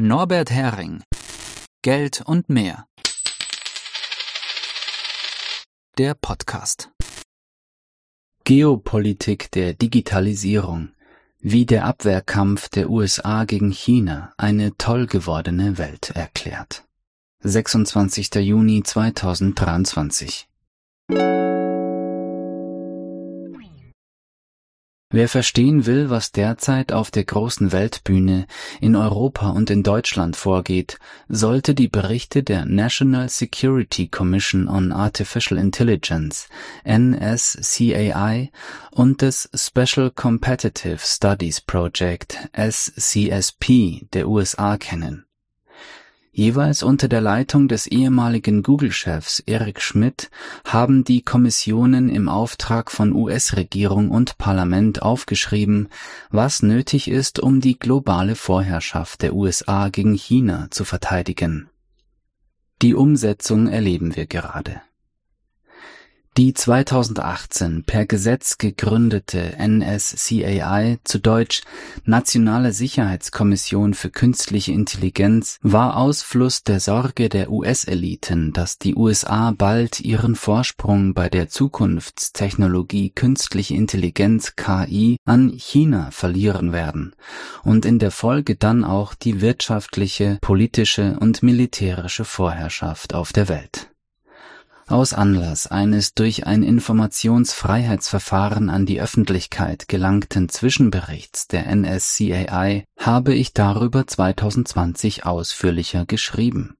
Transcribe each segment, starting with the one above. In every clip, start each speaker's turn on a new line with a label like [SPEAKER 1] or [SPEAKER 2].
[SPEAKER 1] Norbert Hering Geld und mehr. Der Podcast.
[SPEAKER 2] Geopolitik der Digitalisierung. Wie der Abwehrkampf der USA gegen China eine toll gewordene Welt erklärt. 26. Juni 2023 Wer verstehen will, was derzeit auf der großen Weltbühne in Europa und in Deutschland vorgeht, sollte die Berichte der National Security Commission on Artificial Intelligence NSCAI und des Special Competitive Studies Project SCSP der USA kennen Jeweils unter der Leitung des ehemaligen Google-Chefs Eric Schmidt haben die Kommissionen im Auftrag von US-Regierung und Parlament aufgeschrieben, was nötig ist, um die globale Vorherrschaft der USA gegen China zu verteidigen. Die Umsetzung erleben wir gerade. Die 2018 per Gesetz gegründete NSCAI zu Deutsch Nationale Sicherheitskommission für künstliche Intelligenz war Ausfluss der Sorge der US-Eliten, dass die USA bald ihren Vorsprung bei der Zukunftstechnologie künstliche Intelligenz KI an China verlieren werden und in der Folge dann auch die wirtschaftliche, politische und militärische Vorherrschaft auf der Welt. Aus Anlass eines durch ein Informationsfreiheitsverfahren an die Öffentlichkeit gelangten Zwischenberichts der NSCAI habe ich darüber 2020 ausführlicher geschrieben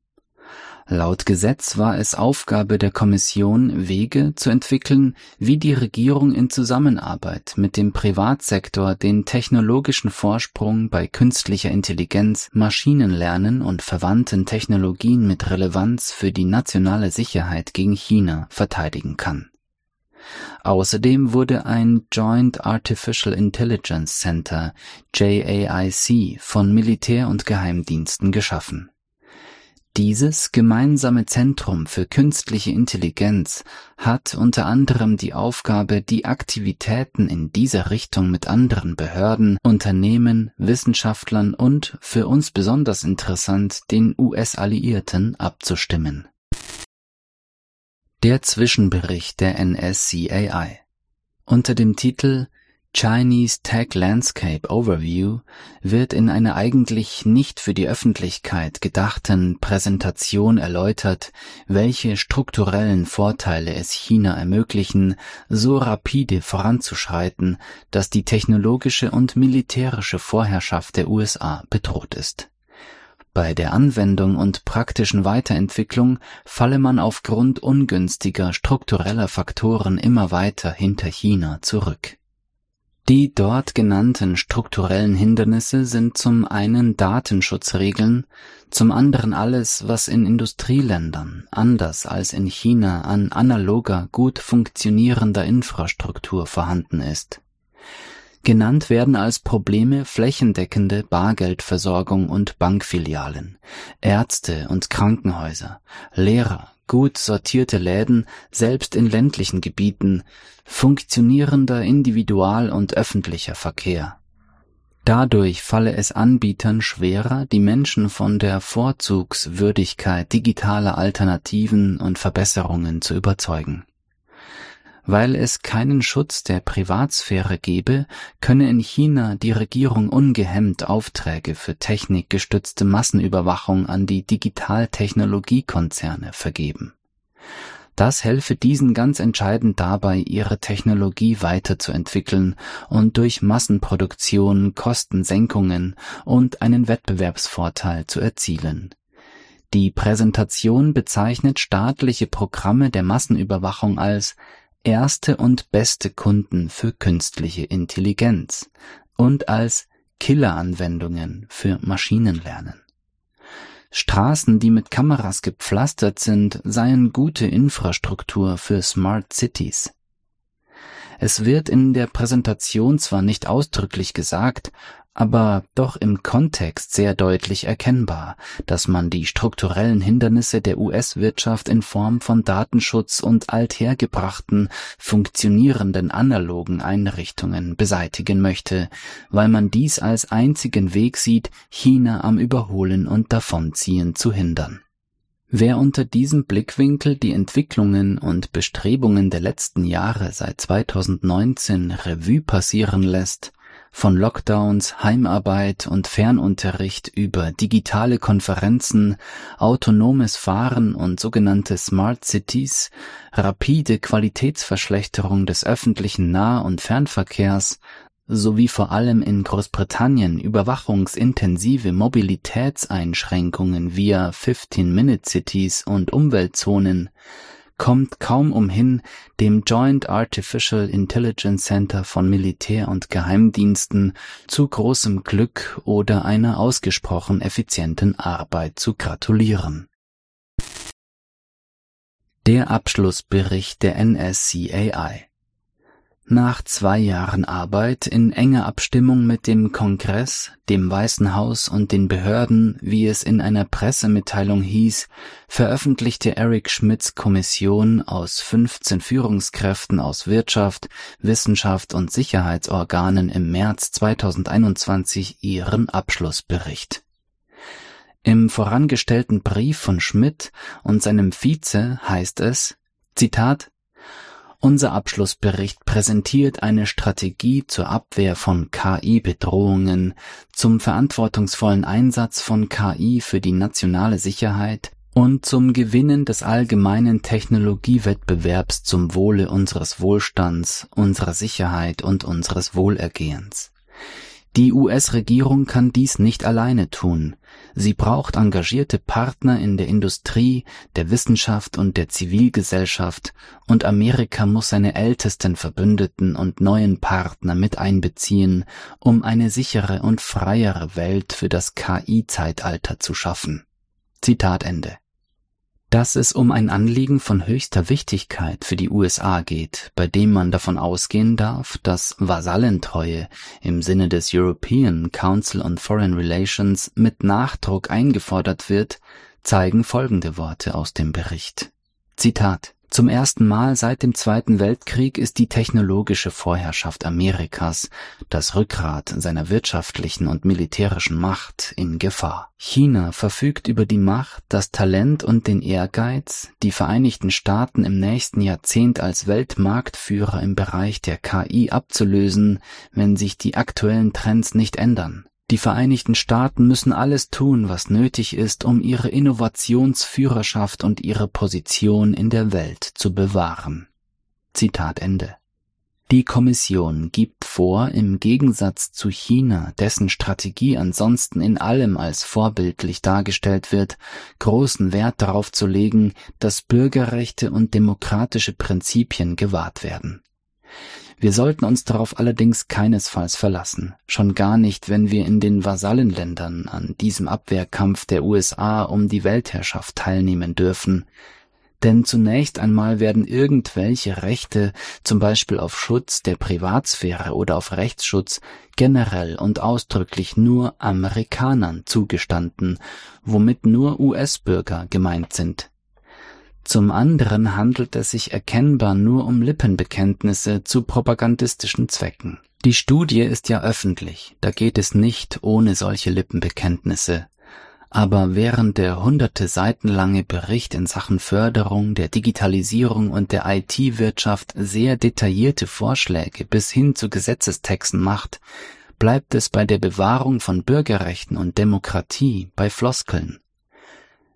[SPEAKER 2] Laut Gesetz war es Aufgabe der Kommission, Wege zu entwickeln, wie die Regierung in Zusammenarbeit mit dem Privatsektor den technologischen Vorsprung bei künstlicher Intelligenz, Maschinenlernen und verwandten Technologien mit Relevanz für die nationale Sicherheit gegen China verteidigen kann. Außerdem wurde ein Joint Artificial Intelligence Center JAIC von Militär und Geheimdiensten geschaffen dieses gemeinsame Zentrum für künstliche Intelligenz hat unter anderem die Aufgabe, die Aktivitäten in dieser Richtung mit anderen Behörden, Unternehmen, Wissenschaftlern und, für uns besonders interessant, den US-Alliierten abzustimmen. Der Zwischenbericht der NSCAI unter dem Titel Chinese Tech Landscape Overview wird in einer eigentlich nicht für die Öffentlichkeit gedachten Präsentation erläutert, welche strukturellen Vorteile es China ermöglichen, so rapide voranzuschreiten, dass die technologische und militärische Vorherrschaft der USA bedroht ist. Bei der Anwendung und praktischen Weiterentwicklung falle man aufgrund ungünstiger struktureller Faktoren immer weiter hinter China zurück die dort genannten strukturellen Hindernisse sind zum einen Datenschutzregeln, zum anderen alles, was in Industrieländern anders als in China an analoger, gut funktionierender Infrastruktur vorhanden ist. Genannt werden als Probleme flächendeckende Bargeldversorgung und Bankfilialen, Ärzte und Krankenhäuser, Lehrer, gut sortierte Läden, selbst in ländlichen Gebieten, funktionierender Individual- und öffentlicher Verkehr. Dadurch falle es Anbietern schwerer, die Menschen von der Vorzugswürdigkeit digitaler Alternativen und Verbesserungen zu überzeugen weil es keinen Schutz der Privatsphäre gebe, könne in China die Regierung ungehemmt Aufträge für technikgestützte Massenüberwachung an die Digitaltechnologiekonzerne vergeben. Das helfe diesen ganz entscheidend dabei, ihre Technologie weiterzuentwickeln und durch Massenproduktion Kostensenkungen und einen Wettbewerbsvorteil zu erzielen. Die Präsentation bezeichnet staatliche Programme der Massenüberwachung als erste und beste Kunden für künstliche Intelligenz und als Killeranwendungen für Maschinenlernen. Straßen, die mit Kameras gepflastert sind, seien gute Infrastruktur für Smart Cities. Es wird in der Präsentation zwar nicht ausdrücklich gesagt, aber doch im Kontext sehr deutlich erkennbar, dass man die strukturellen Hindernisse der US-Wirtschaft in Form von Datenschutz und althergebrachten, funktionierenden analogen Einrichtungen beseitigen möchte, weil man dies als einzigen Weg sieht, China am Überholen und Davonziehen zu hindern. Wer unter diesem Blickwinkel die Entwicklungen und Bestrebungen der letzten Jahre seit 2019 Revue passieren lässt, von Lockdowns, Heimarbeit und Fernunterricht über digitale Konferenzen, autonomes Fahren und sogenannte Smart Cities, rapide Qualitätsverschlechterung des öffentlichen Nah- und Fernverkehrs sowie vor allem in Großbritannien überwachungsintensive Mobilitätseinschränkungen via 15-Minute-Cities und Umweltzonen kommt kaum umhin, dem Joint Artificial Intelligence Center von Militär und Geheimdiensten zu großem Glück oder einer ausgesprochen effizienten Arbeit zu gratulieren. Der Abschlussbericht der NSCAI nach zwei Jahren Arbeit in enger Abstimmung mit dem Kongress, dem Weißen Haus und den Behörden, wie es in einer Pressemitteilung hieß, veröffentlichte Eric Schmidts Kommission aus 15 Führungskräften aus Wirtschaft, Wissenschaft und Sicherheitsorganen im März 2021 ihren Abschlussbericht. Im vorangestellten Brief von Schmidt und seinem Vize heißt es, Zitat, unser Abschlussbericht präsentiert eine Strategie zur Abwehr von KI-Bedrohungen, zum verantwortungsvollen Einsatz von KI für die nationale Sicherheit und zum Gewinnen des allgemeinen Technologiewettbewerbs zum Wohle unseres Wohlstands, unserer Sicherheit und unseres Wohlergehens. Die US-Regierung kann dies nicht alleine tun. Sie braucht engagierte Partner in der Industrie, der Wissenschaft und der Zivilgesellschaft, und Amerika muss seine ältesten Verbündeten und neuen Partner mit einbeziehen, um eine sichere und freiere Welt für das KI-Zeitalter zu schaffen. Zitat Ende dass es um ein Anliegen von höchster Wichtigkeit für die USA geht, bei dem man davon ausgehen darf, dass Vasallentreue im Sinne des European Council on Foreign Relations mit Nachdruck eingefordert wird, zeigen folgende Worte aus dem Bericht. Zitat zum ersten Mal seit dem Zweiten Weltkrieg ist die technologische Vorherrschaft Amerikas, das Rückgrat seiner wirtschaftlichen und militärischen Macht, in Gefahr. China verfügt über die Macht, das Talent und den Ehrgeiz, die Vereinigten Staaten im nächsten Jahrzehnt als Weltmarktführer im Bereich der KI abzulösen, wenn sich die aktuellen Trends nicht ändern. Die Vereinigten Staaten müssen alles tun, was nötig ist, um ihre Innovationsführerschaft und ihre Position in der Welt zu bewahren. Zitat Ende. Die Kommission gibt vor, im Gegensatz zu China, dessen Strategie ansonsten in allem als vorbildlich dargestellt wird, großen Wert darauf zu legen, dass Bürgerrechte und demokratische Prinzipien gewahrt werden. Wir sollten uns darauf allerdings keinesfalls verlassen, schon gar nicht, wenn wir in den Vasallenländern an diesem Abwehrkampf der USA um die Weltherrschaft teilnehmen dürfen, denn zunächst einmal werden irgendwelche Rechte, zum Beispiel auf Schutz der Privatsphäre oder auf Rechtsschutz, generell und ausdrücklich nur Amerikanern zugestanden, womit nur US-Bürger gemeint sind. Zum anderen handelt es sich erkennbar nur um Lippenbekenntnisse zu propagandistischen Zwecken. Die Studie ist ja öffentlich, da geht es nicht ohne solche Lippenbekenntnisse. Aber während der hunderte Seiten lange Bericht in Sachen Förderung der Digitalisierung und der IT-Wirtschaft sehr detaillierte Vorschläge bis hin zu Gesetzestexten macht, bleibt es bei der Bewahrung von Bürgerrechten und Demokratie bei Floskeln.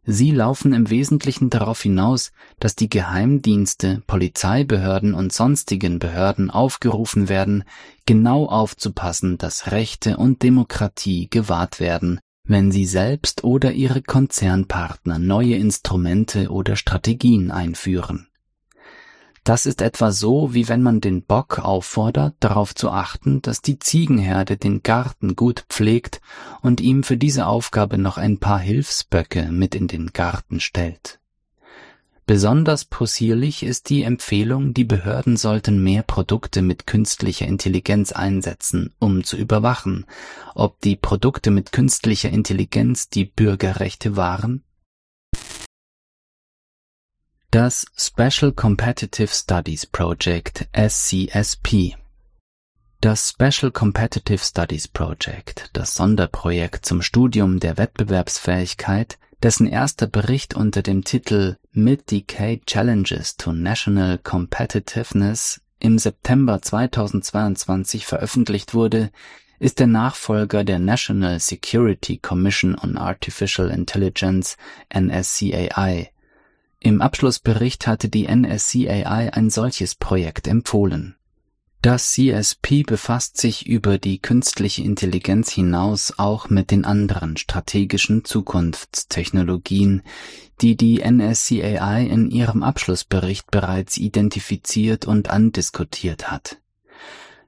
[SPEAKER 2] Sie laufen im Wesentlichen darauf hinaus, dass die Geheimdienste, Polizeibehörden und sonstigen Behörden aufgerufen werden, genau aufzupassen, dass Rechte und Demokratie gewahrt werden, wenn sie selbst oder ihre Konzernpartner neue Instrumente oder Strategien einführen. Das ist etwa so, wie wenn man den Bock auffordert, darauf zu achten, dass die Ziegenherde den Garten gut pflegt und ihm für diese Aufgabe noch ein paar Hilfsböcke mit in den Garten stellt. Besonders possierlich ist die Empfehlung, die Behörden sollten mehr Produkte mit künstlicher Intelligenz einsetzen, um zu überwachen, ob die Produkte mit künstlicher Intelligenz die Bürgerrechte wahren. Das Special Competitive Studies Project SCSP das Special Competitive Studies Project, das Sonderprojekt zum Studium der Wettbewerbsfähigkeit, dessen erster Bericht unter dem Titel Mid-Decade Challenges to National Competitiveness im September 2022 veröffentlicht wurde, ist der Nachfolger der National Security Commission on Artificial Intelligence NSCAI. Im Abschlussbericht hatte die NSCAI ein solches Projekt empfohlen. Das CSP befasst sich über die künstliche Intelligenz hinaus auch mit den anderen strategischen Zukunftstechnologien, die die NSCAI in ihrem Abschlussbericht bereits identifiziert und andiskutiert hat.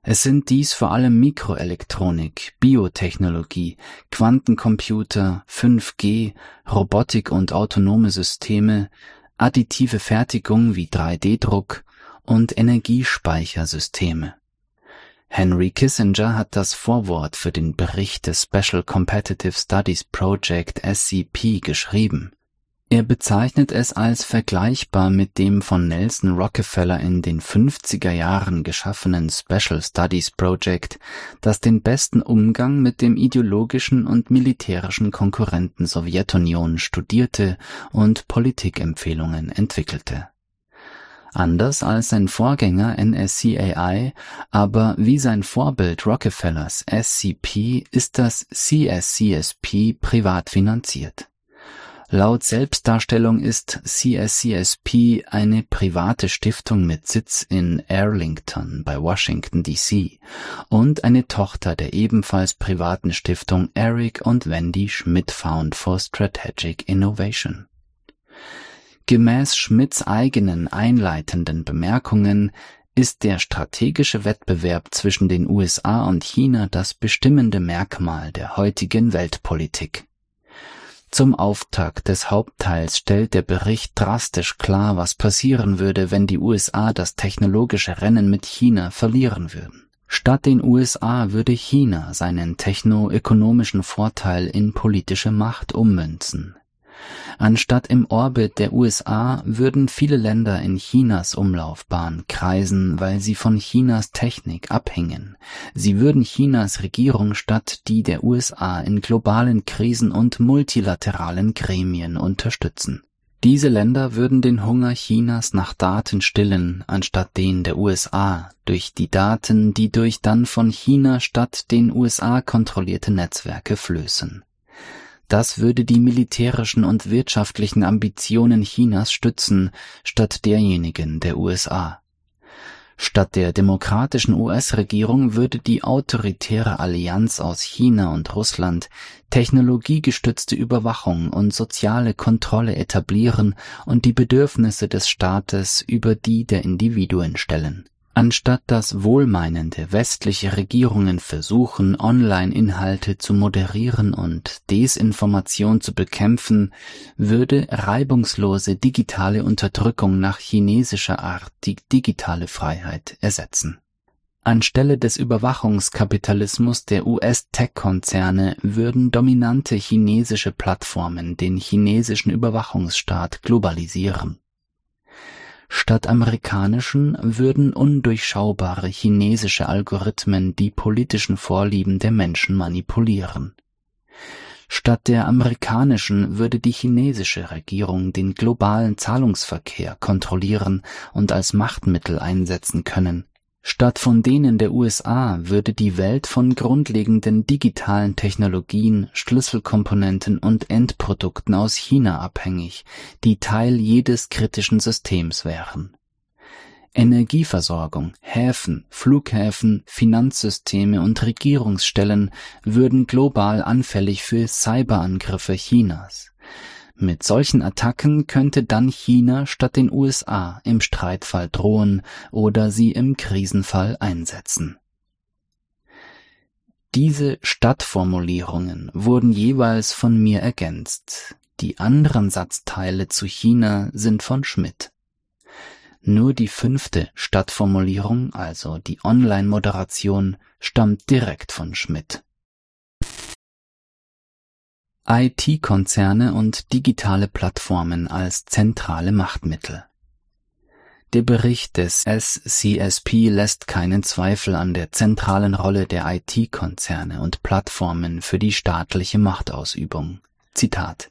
[SPEAKER 2] Es sind dies vor allem Mikroelektronik, Biotechnologie, Quantencomputer, 5G, Robotik und autonome Systeme, additive Fertigung wie 3D-Druck, und Energiespeichersysteme. Henry Kissinger hat das Vorwort für den Bericht des Special Competitive Studies Project SCP geschrieben. Er bezeichnet es als vergleichbar mit dem von Nelson Rockefeller in den 50er Jahren geschaffenen Special Studies Project, das den besten Umgang mit dem ideologischen und militärischen Konkurrenten Sowjetunion studierte und Politikempfehlungen entwickelte Anders als sein Vorgänger NSCAI, aber wie sein Vorbild Rockefellers SCP ist das CSCSP privat finanziert. Laut Selbstdarstellung ist CSCSP eine private Stiftung mit Sitz in Arlington bei Washington DC und eine Tochter der ebenfalls privaten Stiftung Eric und Wendy Schmidt Found for Strategic Innovation. Gemäß Schmidts eigenen einleitenden Bemerkungen ist der strategische Wettbewerb zwischen den USA und China das bestimmende Merkmal der heutigen Weltpolitik. Zum Auftakt des Hauptteils stellt der Bericht drastisch klar, was passieren würde, wenn die USA das technologische Rennen mit China verlieren würden. Statt den USA würde China seinen technoökonomischen Vorteil in politische Macht ummünzen. Anstatt im Orbit der USA würden viele Länder in Chinas Umlaufbahn kreisen, weil sie von Chinas Technik abhängen. Sie würden Chinas Regierung statt die der USA in globalen Krisen und multilateralen Gremien unterstützen. Diese Länder würden den Hunger Chinas nach Daten stillen, anstatt den der USA, durch die Daten, die durch dann von China statt den USA kontrollierte Netzwerke flößen. Das würde die militärischen und wirtschaftlichen Ambitionen Chinas stützen, statt derjenigen der USA. Statt der demokratischen US-Regierung würde die autoritäre Allianz aus China und Russland technologiegestützte Überwachung und soziale Kontrolle etablieren und die Bedürfnisse des Staates über die der Individuen stellen Anstatt dass wohlmeinende westliche Regierungen versuchen, Online-Inhalte zu moderieren und Desinformation zu bekämpfen, würde reibungslose digitale Unterdrückung nach chinesischer Art die digitale Freiheit ersetzen. Anstelle des Überwachungskapitalismus der US-Tech-Konzerne würden dominante chinesische Plattformen den chinesischen Überwachungsstaat globalisieren Statt amerikanischen würden undurchschaubare chinesische Algorithmen die politischen Vorlieben der Menschen manipulieren. Statt der amerikanischen würde die chinesische Regierung den globalen Zahlungsverkehr kontrollieren und als Machtmittel einsetzen können Statt von denen der USA würde die Welt von grundlegenden digitalen Technologien, Schlüsselkomponenten und Endprodukten aus China abhängig, die Teil jedes kritischen Systems wären. Energieversorgung, Häfen, Flughäfen, Finanzsysteme und Regierungsstellen würden global anfällig für Cyberangriffe Chinas. Mit solchen Attacken könnte dann China statt den USA im Streitfall drohen oder sie im Krisenfall einsetzen. Diese Stadtformulierungen wurden jeweils von mir ergänzt. die anderen Satzteile zu China sind von Schmidt. Nur die fünfte Stadtformulierung, also die Online-Moderation, stammt direkt von Schmidt. IT-Konzerne und digitale Plattformen als zentrale Machtmittel. Der Bericht des SCSP lässt keinen Zweifel an der zentralen Rolle der IT-Konzerne und Plattformen für die staatliche Machtausübung. Zitat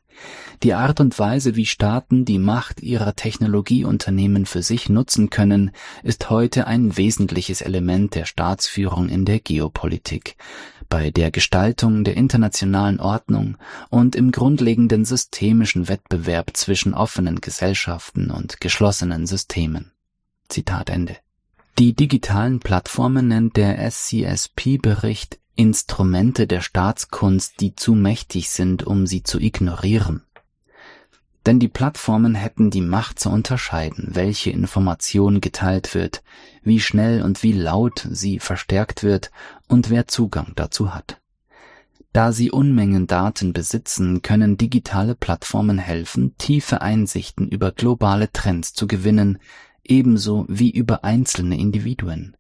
[SPEAKER 2] die Art und Weise, wie Staaten die Macht ihrer Technologieunternehmen für sich nutzen können, ist heute ein wesentliches Element der Staatsführung in der Geopolitik, bei der Gestaltung der internationalen Ordnung und im grundlegenden systemischen Wettbewerb zwischen offenen Gesellschaften und geschlossenen Systemen. Zitat Ende. Die digitalen Plattformen nennt der SCSP-Bericht Instrumente der Staatskunst, die zu mächtig sind, um sie zu ignorieren. Denn die Plattformen hätten die Macht zu unterscheiden, welche Information geteilt wird, wie schnell und wie laut sie verstärkt wird und wer Zugang dazu hat. Da sie Unmengen Daten besitzen, können digitale Plattformen helfen, tiefe Einsichten über globale Trends zu gewinnen, ebenso wie über einzelne Individuen.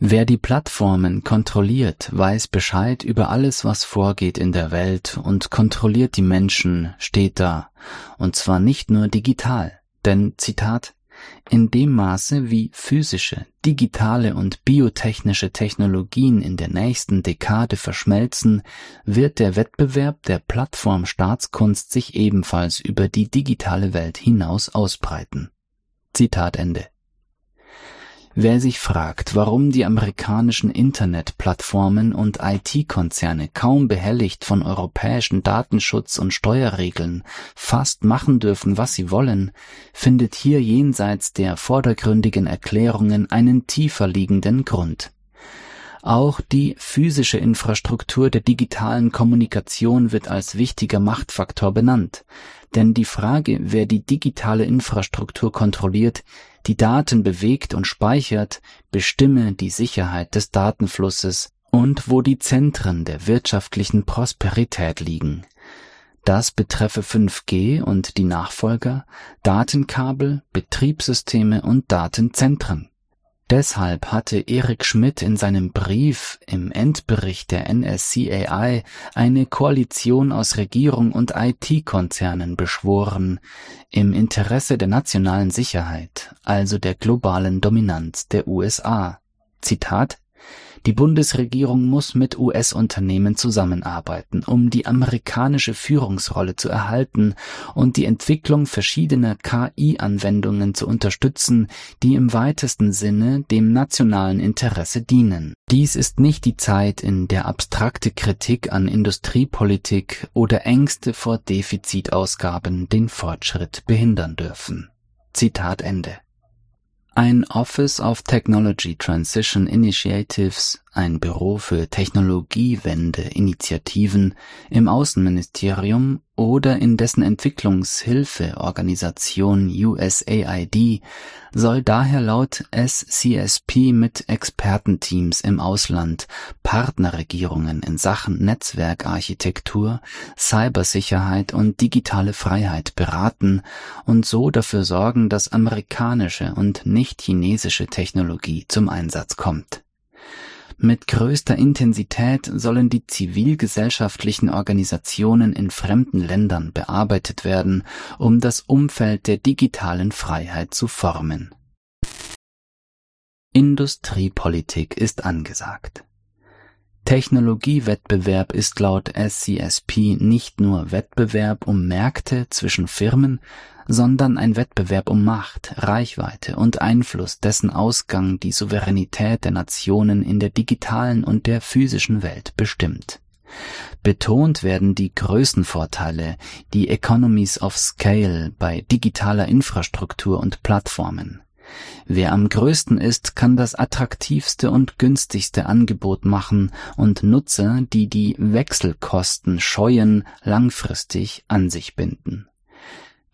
[SPEAKER 2] Wer die Plattformen kontrolliert, weiß Bescheid über alles, was vorgeht in der Welt und kontrolliert die Menschen, steht da, und zwar nicht nur digital, denn Zitat in dem Maße, wie physische, digitale und biotechnische Technologien in der nächsten Dekade verschmelzen, wird der Wettbewerb der Plattform Staatskunst sich ebenfalls über die digitale Welt hinaus ausbreiten. Zitat Ende. Wer sich fragt, warum die amerikanischen Internetplattformen und IT-Konzerne kaum behelligt von europäischen Datenschutz- und Steuerregeln fast machen dürfen, was sie wollen, findet hier jenseits der vordergründigen Erklärungen einen tiefer liegenden Grund. Auch die physische Infrastruktur der digitalen Kommunikation wird als wichtiger Machtfaktor benannt, denn die Frage, wer die digitale Infrastruktur kontrolliert, die Daten bewegt und speichert, bestimme die Sicherheit des Datenflusses und wo die Zentren der wirtschaftlichen Prosperität liegen. Das betreffe 5G und die Nachfolger, Datenkabel, Betriebssysteme und Datenzentren. Deshalb hatte Erik Schmidt in seinem Brief im Endbericht der NSCAI eine Koalition aus Regierung und IT-Konzernen beschworen, im Interesse der nationalen Sicherheit, also der globalen Dominanz der USA. Zitat die Bundesregierung muss mit US-Unternehmen zusammenarbeiten, um die amerikanische Führungsrolle zu erhalten und die Entwicklung verschiedener KI-Anwendungen zu unterstützen, die im weitesten Sinne dem nationalen Interesse dienen. Dies ist nicht die Zeit, in der abstrakte Kritik an Industriepolitik oder Ängste vor Defizitausgaben den Fortschritt behindern dürfen. Zitat Ende. Ein Office of Technology Transition Initiatives, ein Büro für Technologiewende-Initiativen im Außenministerium oder in dessen Entwicklungshilfeorganisation USAID soll daher laut SCSP mit Expertenteams im Ausland Partnerregierungen in Sachen Netzwerkarchitektur, Cybersicherheit und digitale Freiheit beraten und so dafür sorgen, dass amerikanische und nicht chinesische Technologie zum Einsatz kommt. Mit größter Intensität sollen die zivilgesellschaftlichen Organisationen in fremden Ländern bearbeitet werden, um das Umfeld der digitalen Freiheit zu formen. Industriepolitik ist angesagt. Technologiewettbewerb ist laut SCSP nicht nur Wettbewerb um Märkte zwischen Firmen, sondern ein Wettbewerb um Macht, Reichweite und Einfluss, dessen Ausgang die Souveränität der Nationen in der digitalen und der physischen Welt bestimmt. Betont werden die Größenvorteile, die Economies of Scale bei digitaler Infrastruktur und Plattformen. Wer am größten ist, kann das attraktivste und günstigste Angebot machen und Nutzer, die die Wechselkosten scheuen, langfristig an sich binden.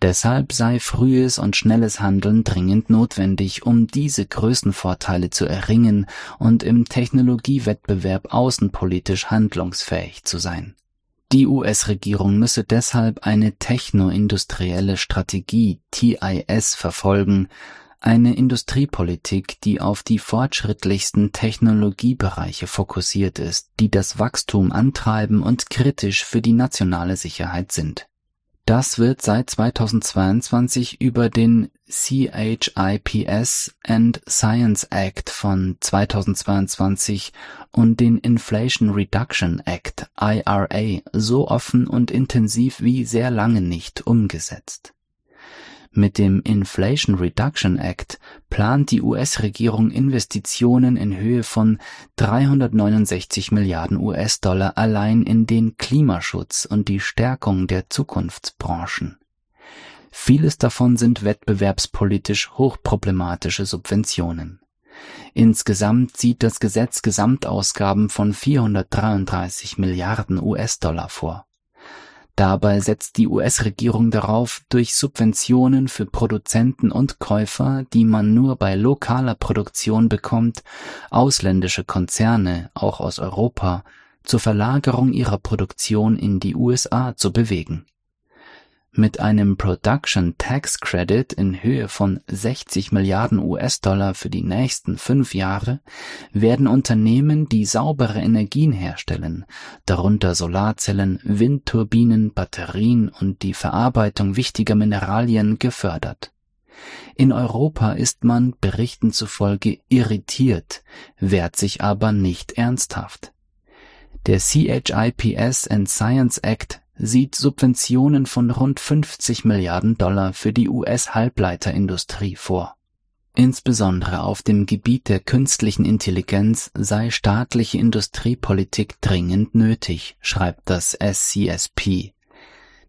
[SPEAKER 2] Deshalb sei frühes und schnelles Handeln dringend notwendig, um diese Größenvorteile zu erringen und im Technologiewettbewerb außenpolitisch handlungsfähig zu sein Die US-Regierung müsse deshalb eine technoindustrielle Strategie TIS verfolgen, eine Industriepolitik, die auf die fortschrittlichsten Technologiebereiche fokussiert ist, die das Wachstum antreiben und kritisch für die nationale Sicherheit sind. Das wird seit 2022 über den CHIPS and Science Act von 2022 und den Inflation Reduction Act IRA so offen und intensiv wie sehr lange nicht umgesetzt. Mit dem Inflation Reduction Act plant die US-Regierung Investitionen in Höhe von 369 Milliarden US-Dollar allein in den Klimaschutz und die Stärkung der Zukunftsbranchen. Vieles davon sind wettbewerbspolitisch hochproblematische Subventionen. Insgesamt sieht das Gesetz Gesamtausgaben von 433 Milliarden US-Dollar vor. Dabei setzt die US-Regierung darauf, durch Subventionen für Produzenten und Käufer, die man nur bei lokaler Produktion bekommt, ausländische Konzerne, auch aus Europa, zur Verlagerung ihrer Produktion in die USA zu bewegen mit einem Production Tax Credit in Höhe von 60 Milliarden US-Dollar für die nächsten fünf Jahre werden Unternehmen, die saubere Energien herstellen, darunter Solarzellen, Windturbinen, Batterien und die Verarbeitung wichtiger Mineralien, gefördert. In Europa ist man Berichten zufolge irritiert, wehrt sich aber nicht ernsthaft. Der CHIPS and Science Act sieht Subventionen von rund 50 Milliarden Dollar für die US-Halbleiterindustrie vor. Insbesondere auf dem Gebiet der künstlichen Intelligenz sei staatliche Industriepolitik dringend nötig, schreibt das SCSP.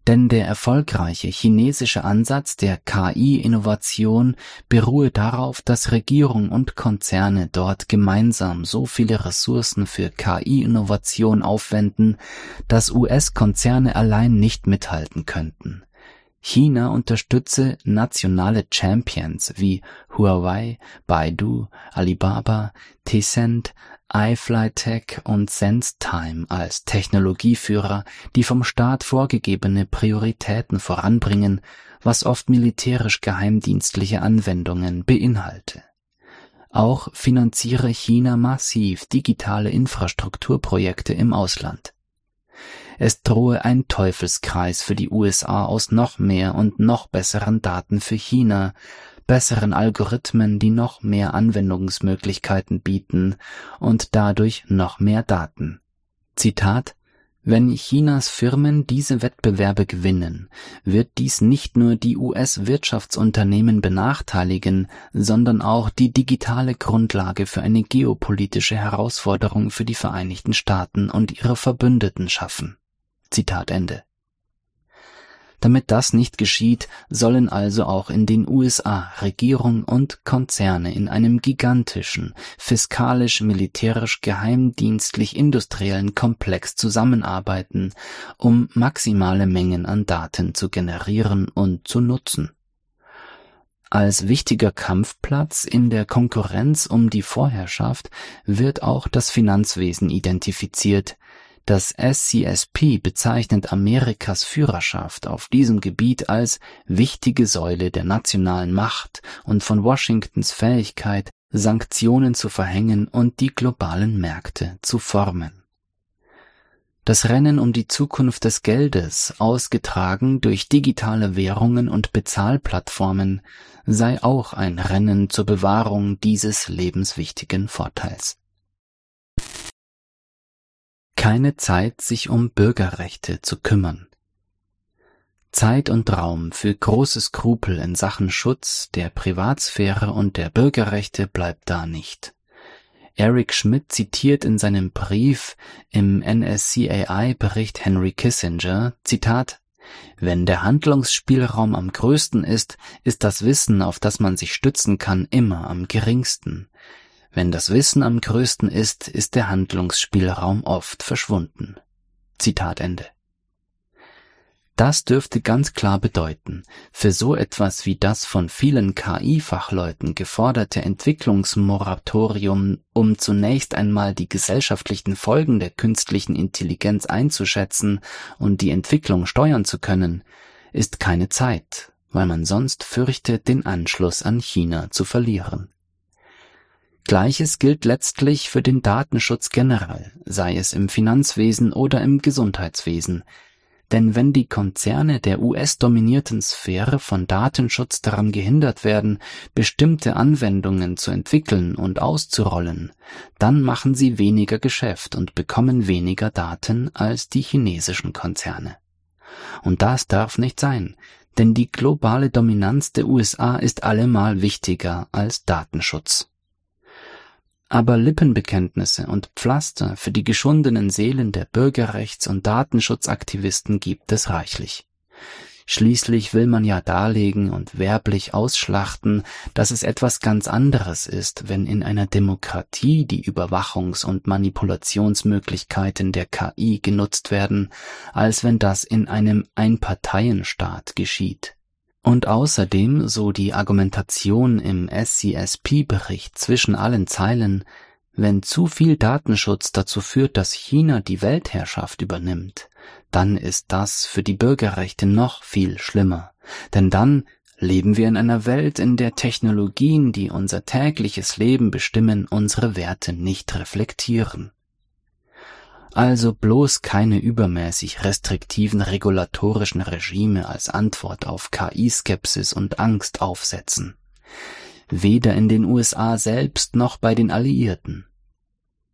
[SPEAKER 2] Denn der erfolgreiche chinesische Ansatz der KI-Innovation beruhe darauf, dass Regierung und Konzerne dort gemeinsam so viele Ressourcen für KI-Innovation aufwenden, dass US-Konzerne allein nicht mithalten könnten. China unterstütze nationale Champions wie Huawei, Baidu, Alibaba, Tencent, iFlyTech und SenseTime als Technologieführer, die vom Staat vorgegebene Prioritäten voranbringen, was oft militärisch geheimdienstliche Anwendungen beinhalte. Auch finanziere China massiv digitale Infrastrukturprojekte im Ausland. Es drohe ein Teufelskreis für die USA aus noch mehr und noch besseren Daten für China, besseren Algorithmen, die noch mehr Anwendungsmöglichkeiten bieten und dadurch noch mehr Daten. Zitat wenn Chinas Firmen diese Wettbewerbe gewinnen, wird dies nicht nur die US-Wirtschaftsunternehmen benachteiligen, sondern auch die digitale Grundlage für eine geopolitische Herausforderung für die Vereinigten Staaten und ihre Verbündeten schaffen. Zitat Ende. Damit das nicht geschieht, sollen also auch in den USA Regierung und Konzerne in einem gigantischen, fiskalisch-militärisch-geheimdienstlich-industriellen Komplex zusammenarbeiten, um maximale Mengen an Daten zu generieren und zu nutzen. Als wichtiger Kampfplatz in der Konkurrenz um die Vorherrschaft wird auch das Finanzwesen identifiziert, das SCSP bezeichnet Amerikas Führerschaft auf diesem Gebiet als wichtige Säule der nationalen Macht und von Washingtons Fähigkeit, Sanktionen zu verhängen und die globalen Märkte zu formen. Das Rennen um die Zukunft des Geldes, ausgetragen durch digitale Währungen und Bezahlplattformen, sei auch ein Rennen zur Bewahrung dieses lebenswichtigen Vorteils keine Zeit, sich um Bürgerrechte zu kümmern. Zeit und Raum für große Skrupel in Sachen Schutz der Privatsphäre und der Bürgerrechte bleibt da nicht. Eric Schmidt zitiert in seinem Brief im NSCAI-Bericht Henry Kissinger, Zitat, wenn der Handlungsspielraum am größten ist, ist das Wissen, auf das man sich stützen kann, immer am geringsten. Wenn das Wissen am größten ist, ist der Handlungsspielraum oft verschwunden. Zitat Ende. Das dürfte ganz klar bedeuten, für so etwas wie das von vielen KI-Fachleuten geforderte Entwicklungsmoratorium, um zunächst einmal die gesellschaftlichen Folgen der künstlichen Intelligenz einzuschätzen und die Entwicklung steuern zu können, ist keine Zeit, weil man sonst fürchtet, den Anschluss an China zu verlieren. Gleiches gilt letztlich für den Datenschutz generell, sei es im Finanzwesen oder im Gesundheitswesen, denn wenn die Konzerne der US-dominierten Sphäre von Datenschutz daran gehindert werden, bestimmte Anwendungen zu entwickeln und auszurollen, dann machen sie weniger Geschäft und bekommen weniger Daten als die chinesischen Konzerne. Und das darf nicht sein, denn die globale Dominanz der USA ist allemal wichtiger als Datenschutz. Aber Lippenbekenntnisse und Pflaster für die geschundenen Seelen der Bürgerrechts- und Datenschutzaktivisten gibt es reichlich. Schließlich will man ja darlegen und werblich ausschlachten, dass es etwas ganz anderes ist, wenn in einer Demokratie die Überwachungs- und Manipulationsmöglichkeiten der KI genutzt werden, als wenn das in einem Einparteienstaat geschieht. Und außerdem, so die Argumentation im SCSP-Bericht zwischen allen Zeilen, wenn zu viel Datenschutz dazu führt, dass China die Weltherrschaft übernimmt, dann ist das für die Bürgerrechte noch viel schlimmer. Denn dann leben wir in einer Welt, in der Technologien, die unser tägliches Leben bestimmen, unsere Werte nicht reflektieren also bloß keine übermäßig restriktiven regulatorischen Regime als Antwort auf KI-Skepsis und Angst aufsetzen. Weder in den USA selbst noch bei den Alliierten.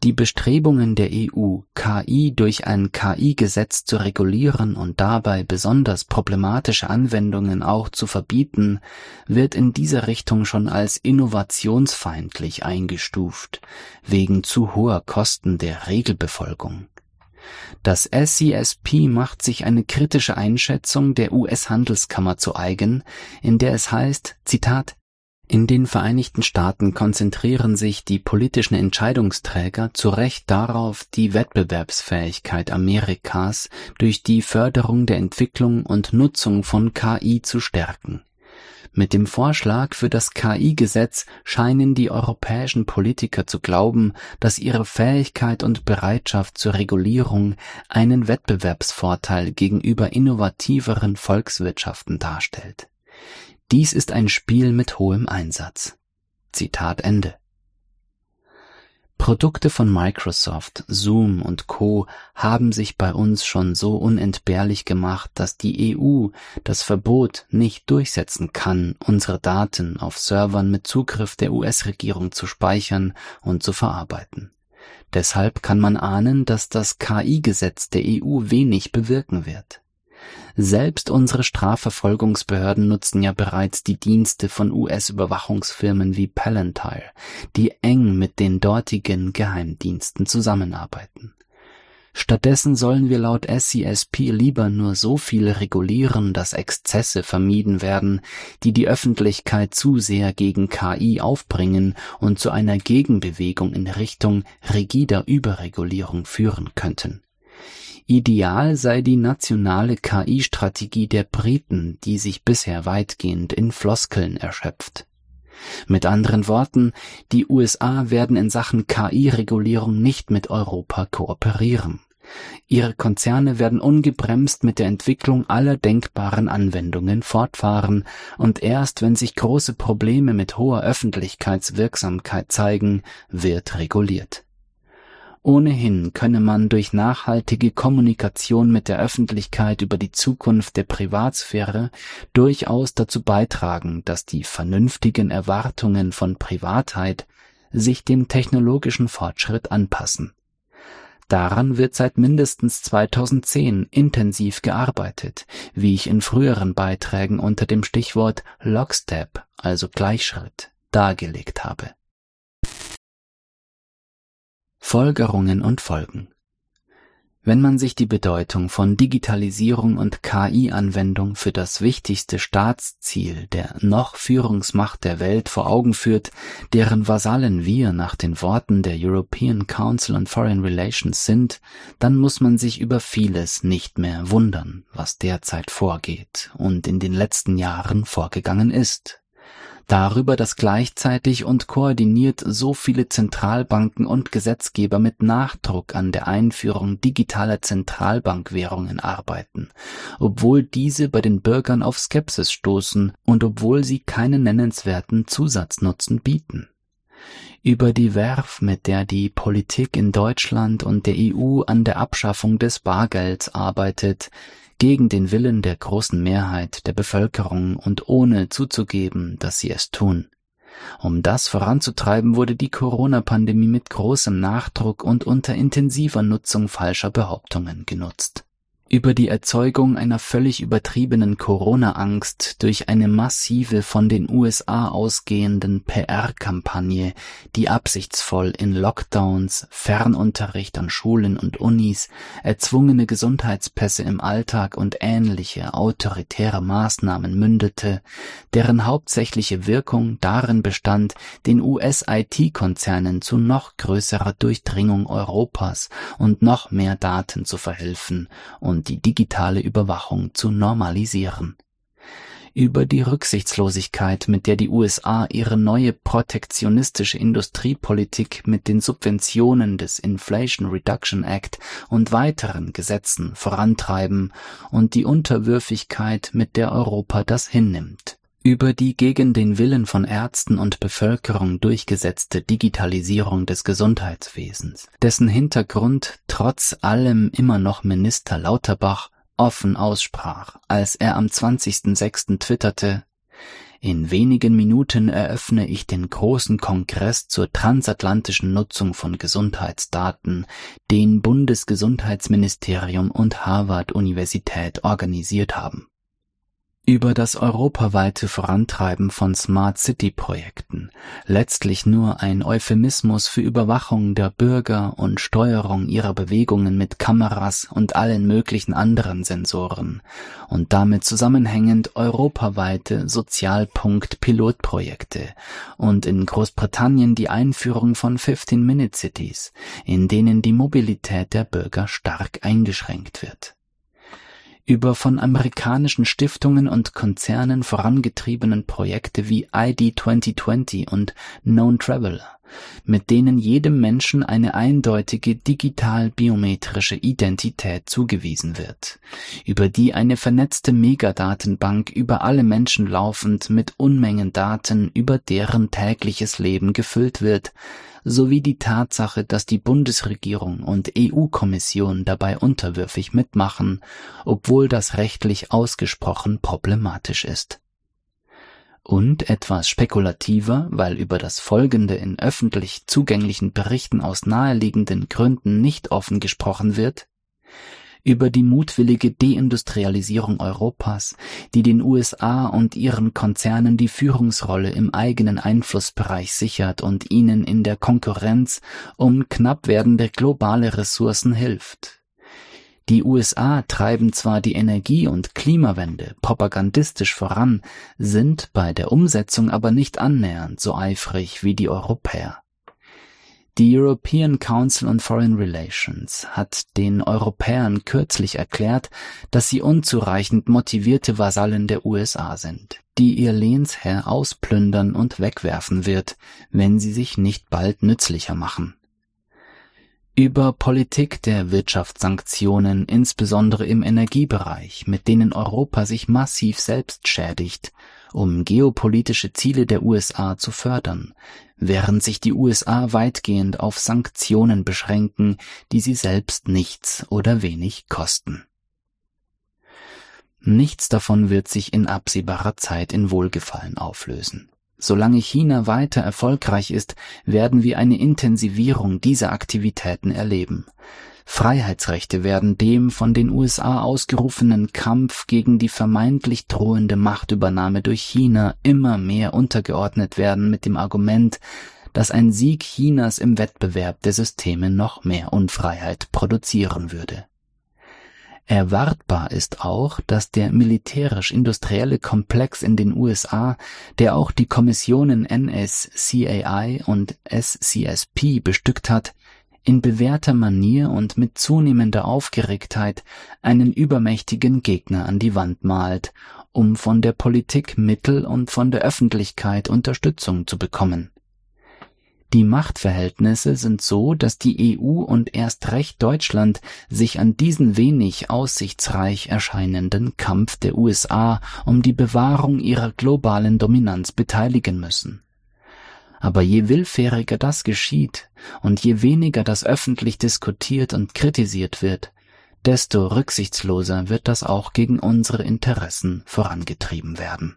[SPEAKER 2] Die Bestrebungen der EU, KI durch ein KI-Gesetz zu regulieren und dabei besonders problematische Anwendungen auch zu verbieten, wird in dieser Richtung schon als innovationsfeindlich eingestuft, wegen zu hoher Kosten der Regelbefolgung. Das SCSP macht sich eine kritische Einschätzung der US-Handelskammer zu eigen, in der es heißt, Zitat, in den Vereinigten Staaten konzentrieren sich die politischen Entscheidungsträger zu Recht darauf, die Wettbewerbsfähigkeit Amerikas durch die Förderung der Entwicklung und Nutzung von KI zu stärken mit dem Vorschlag für das KI-Gesetz scheinen die europäischen Politiker zu glauben, dass ihre Fähigkeit und Bereitschaft zur Regulierung einen Wettbewerbsvorteil gegenüber innovativeren Volkswirtschaften darstellt. Dies ist ein Spiel mit hohem Einsatz. Zitat Ende. Produkte von Microsoft, Zoom und Co. haben sich bei uns schon so unentbehrlich gemacht, dass die EU das Verbot nicht durchsetzen kann, unsere Daten auf Servern mit Zugriff der US-Regierung zu speichern und zu verarbeiten. Deshalb kann man ahnen, dass das KI-Gesetz der EU wenig bewirken wird. Selbst unsere Strafverfolgungsbehörden nutzen ja bereits die Dienste von US-Überwachungsfirmen wie Palantir, die eng mit den dortigen Geheimdiensten zusammenarbeiten. Stattdessen sollen wir laut SCSP lieber nur so viel regulieren, dass Exzesse vermieden werden, die die Öffentlichkeit zu sehr gegen KI aufbringen und zu einer Gegenbewegung in Richtung rigider Überregulierung führen könnten. Ideal sei die nationale KI-Strategie der Briten, die sich bisher weitgehend in Floskeln erschöpft. Mit anderen Worten, die USA werden in Sachen KI-Regulierung nicht mit Europa kooperieren. Ihre Konzerne werden ungebremst mit der Entwicklung aller denkbaren Anwendungen fortfahren, und erst wenn sich große Probleme mit hoher Öffentlichkeitswirksamkeit zeigen, wird reguliert. Ohnehin könne man durch nachhaltige Kommunikation mit der Öffentlichkeit über die Zukunft der Privatsphäre durchaus dazu beitragen, dass die vernünftigen Erwartungen von Privatheit sich dem technologischen Fortschritt anpassen. Daran wird seit mindestens 2010 intensiv gearbeitet, wie ich in früheren Beiträgen unter dem Stichwort Lockstep, also Gleichschritt, dargelegt habe. Folgerungen und Folgen. Wenn man sich die Bedeutung von Digitalisierung und KI-Anwendung für das wichtigste Staatsziel der noch Führungsmacht der Welt vor Augen führt, deren Vasallen wir nach den Worten der European Council on Foreign Relations sind, dann muss man sich über vieles nicht mehr wundern, was derzeit vorgeht und in den letzten Jahren vorgegangen ist darüber, dass gleichzeitig und koordiniert so viele Zentralbanken und Gesetzgeber mit Nachdruck an der Einführung digitaler Zentralbankwährungen arbeiten, obwohl diese bei den Bürgern auf Skepsis stoßen und obwohl sie keinen nennenswerten Zusatznutzen bieten. Über die Werf, mit der die Politik in Deutschland und der EU an der Abschaffung des Bargelds arbeitet, gegen den Willen der großen Mehrheit der Bevölkerung und ohne zuzugeben, dass sie es tun. Um das voranzutreiben, wurde die Corona-Pandemie mit großem Nachdruck und unter intensiver Nutzung falscher Behauptungen genutzt über die Erzeugung einer völlig übertriebenen Corona-Angst durch eine massive von den USA ausgehenden PR-Kampagne, die absichtsvoll in Lockdowns, Fernunterricht an Schulen und Unis, erzwungene Gesundheitspässe im Alltag und ähnliche autoritäre Maßnahmen mündete, deren hauptsächliche Wirkung darin bestand, den US-IT-Konzernen zu noch größerer Durchdringung Europas und noch mehr Daten zu verhelfen und die digitale Überwachung zu normalisieren. Über die Rücksichtslosigkeit, mit der die USA ihre neue protektionistische Industriepolitik mit den Subventionen des Inflation Reduction Act und weiteren Gesetzen vorantreiben und die Unterwürfigkeit, mit der Europa das hinnimmt über die gegen den Willen von Ärzten und Bevölkerung durchgesetzte Digitalisierung des Gesundheitswesens, dessen Hintergrund trotz allem immer noch Minister Lauterbach offen aussprach, als er am 20.06. twitterte, in wenigen Minuten eröffne ich den großen Kongress zur transatlantischen Nutzung von Gesundheitsdaten, den Bundesgesundheitsministerium und Harvard Universität organisiert haben über das europaweite Vorantreiben von Smart City Projekten, letztlich nur ein Euphemismus für Überwachung der Bürger und Steuerung ihrer Bewegungen mit Kameras und allen möglichen anderen Sensoren. Und damit zusammenhängend europaweite Sozialpunkt-Pilotprojekte. Und in Großbritannien die Einführung von 15-Minute Cities, in denen die Mobilität der Bürger stark eingeschränkt wird über von amerikanischen Stiftungen und Konzernen vorangetriebenen Projekte wie ID 2020 und Known Traveler, mit denen jedem Menschen eine eindeutige digital-biometrische Identität zugewiesen wird, über die eine vernetzte Megadatenbank über alle Menschen laufend mit Unmengen Daten über deren tägliches Leben gefüllt wird, sowie die Tatsache, dass die Bundesregierung und EU-Kommission dabei unterwürfig mitmachen, obwohl das rechtlich ausgesprochen problematisch ist. Und etwas spekulativer, weil über das Folgende in öffentlich zugänglichen Berichten aus naheliegenden Gründen nicht offen gesprochen wird, über die mutwillige Deindustrialisierung Europas, die den USA und ihren Konzernen die Führungsrolle im eigenen Einflussbereich sichert und ihnen in der Konkurrenz um knapp werdende globale Ressourcen hilft. Die USA treiben zwar die Energie- und Klimawende propagandistisch voran, sind bei der Umsetzung aber nicht annähernd so eifrig wie die Europäer. Die European Council on Foreign Relations hat den Europäern kürzlich erklärt, dass sie unzureichend motivierte Vasallen der USA sind, die ihr Lehnsherr ausplündern und wegwerfen wird, wenn sie sich nicht bald nützlicher machen. Über Politik der Wirtschaftssanktionen, insbesondere im Energiebereich, mit denen Europa sich massiv selbst schädigt, um geopolitische Ziele der USA zu fördern, während sich die USA weitgehend auf Sanktionen beschränken, die sie selbst nichts oder wenig kosten. Nichts davon wird sich in absehbarer Zeit in Wohlgefallen auflösen. Solange China weiter erfolgreich ist, werden wir eine Intensivierung dieser Aktivitäten erleben. Freiheitsrechte werden dem von den USA ausgerufenen Kampf gegen die vermeintlich drohende Machtübernahme durch China immer mehr untergeordnet werden mit dem Argument, dass ein Sieg Chinas im Wettbewerb der Systeme noch mehr Unfreiheit produzieren würde. Erwartbar ist auch, dass der militärisch-industrielle Komplex in den USA, der auch die Kommissionen NSCAI und SCSP bestückt hat, in bewährter Manier und mit zunehmender Aufgeregtheit einen übermächtigen Gegner an die Wand malt, um von der Politik Mittel und von der Öffentlichkeit Unterstützung zu bekommen. Die Machtverhältnisse sind so, dass die EU und erst recht Deutschland sich an diesen wenig aussichtsreich erscheinenden Kampf der USA um die Bewahrung ihrer globalen Dominanz beteiligen müssen. Aber je willfähriger das geschieht und je weniger das öffentlich diskutiert und kritisiert wird, desto rücksichtsloser wird das auch gegen unsere Interessen vorangetrieben werden.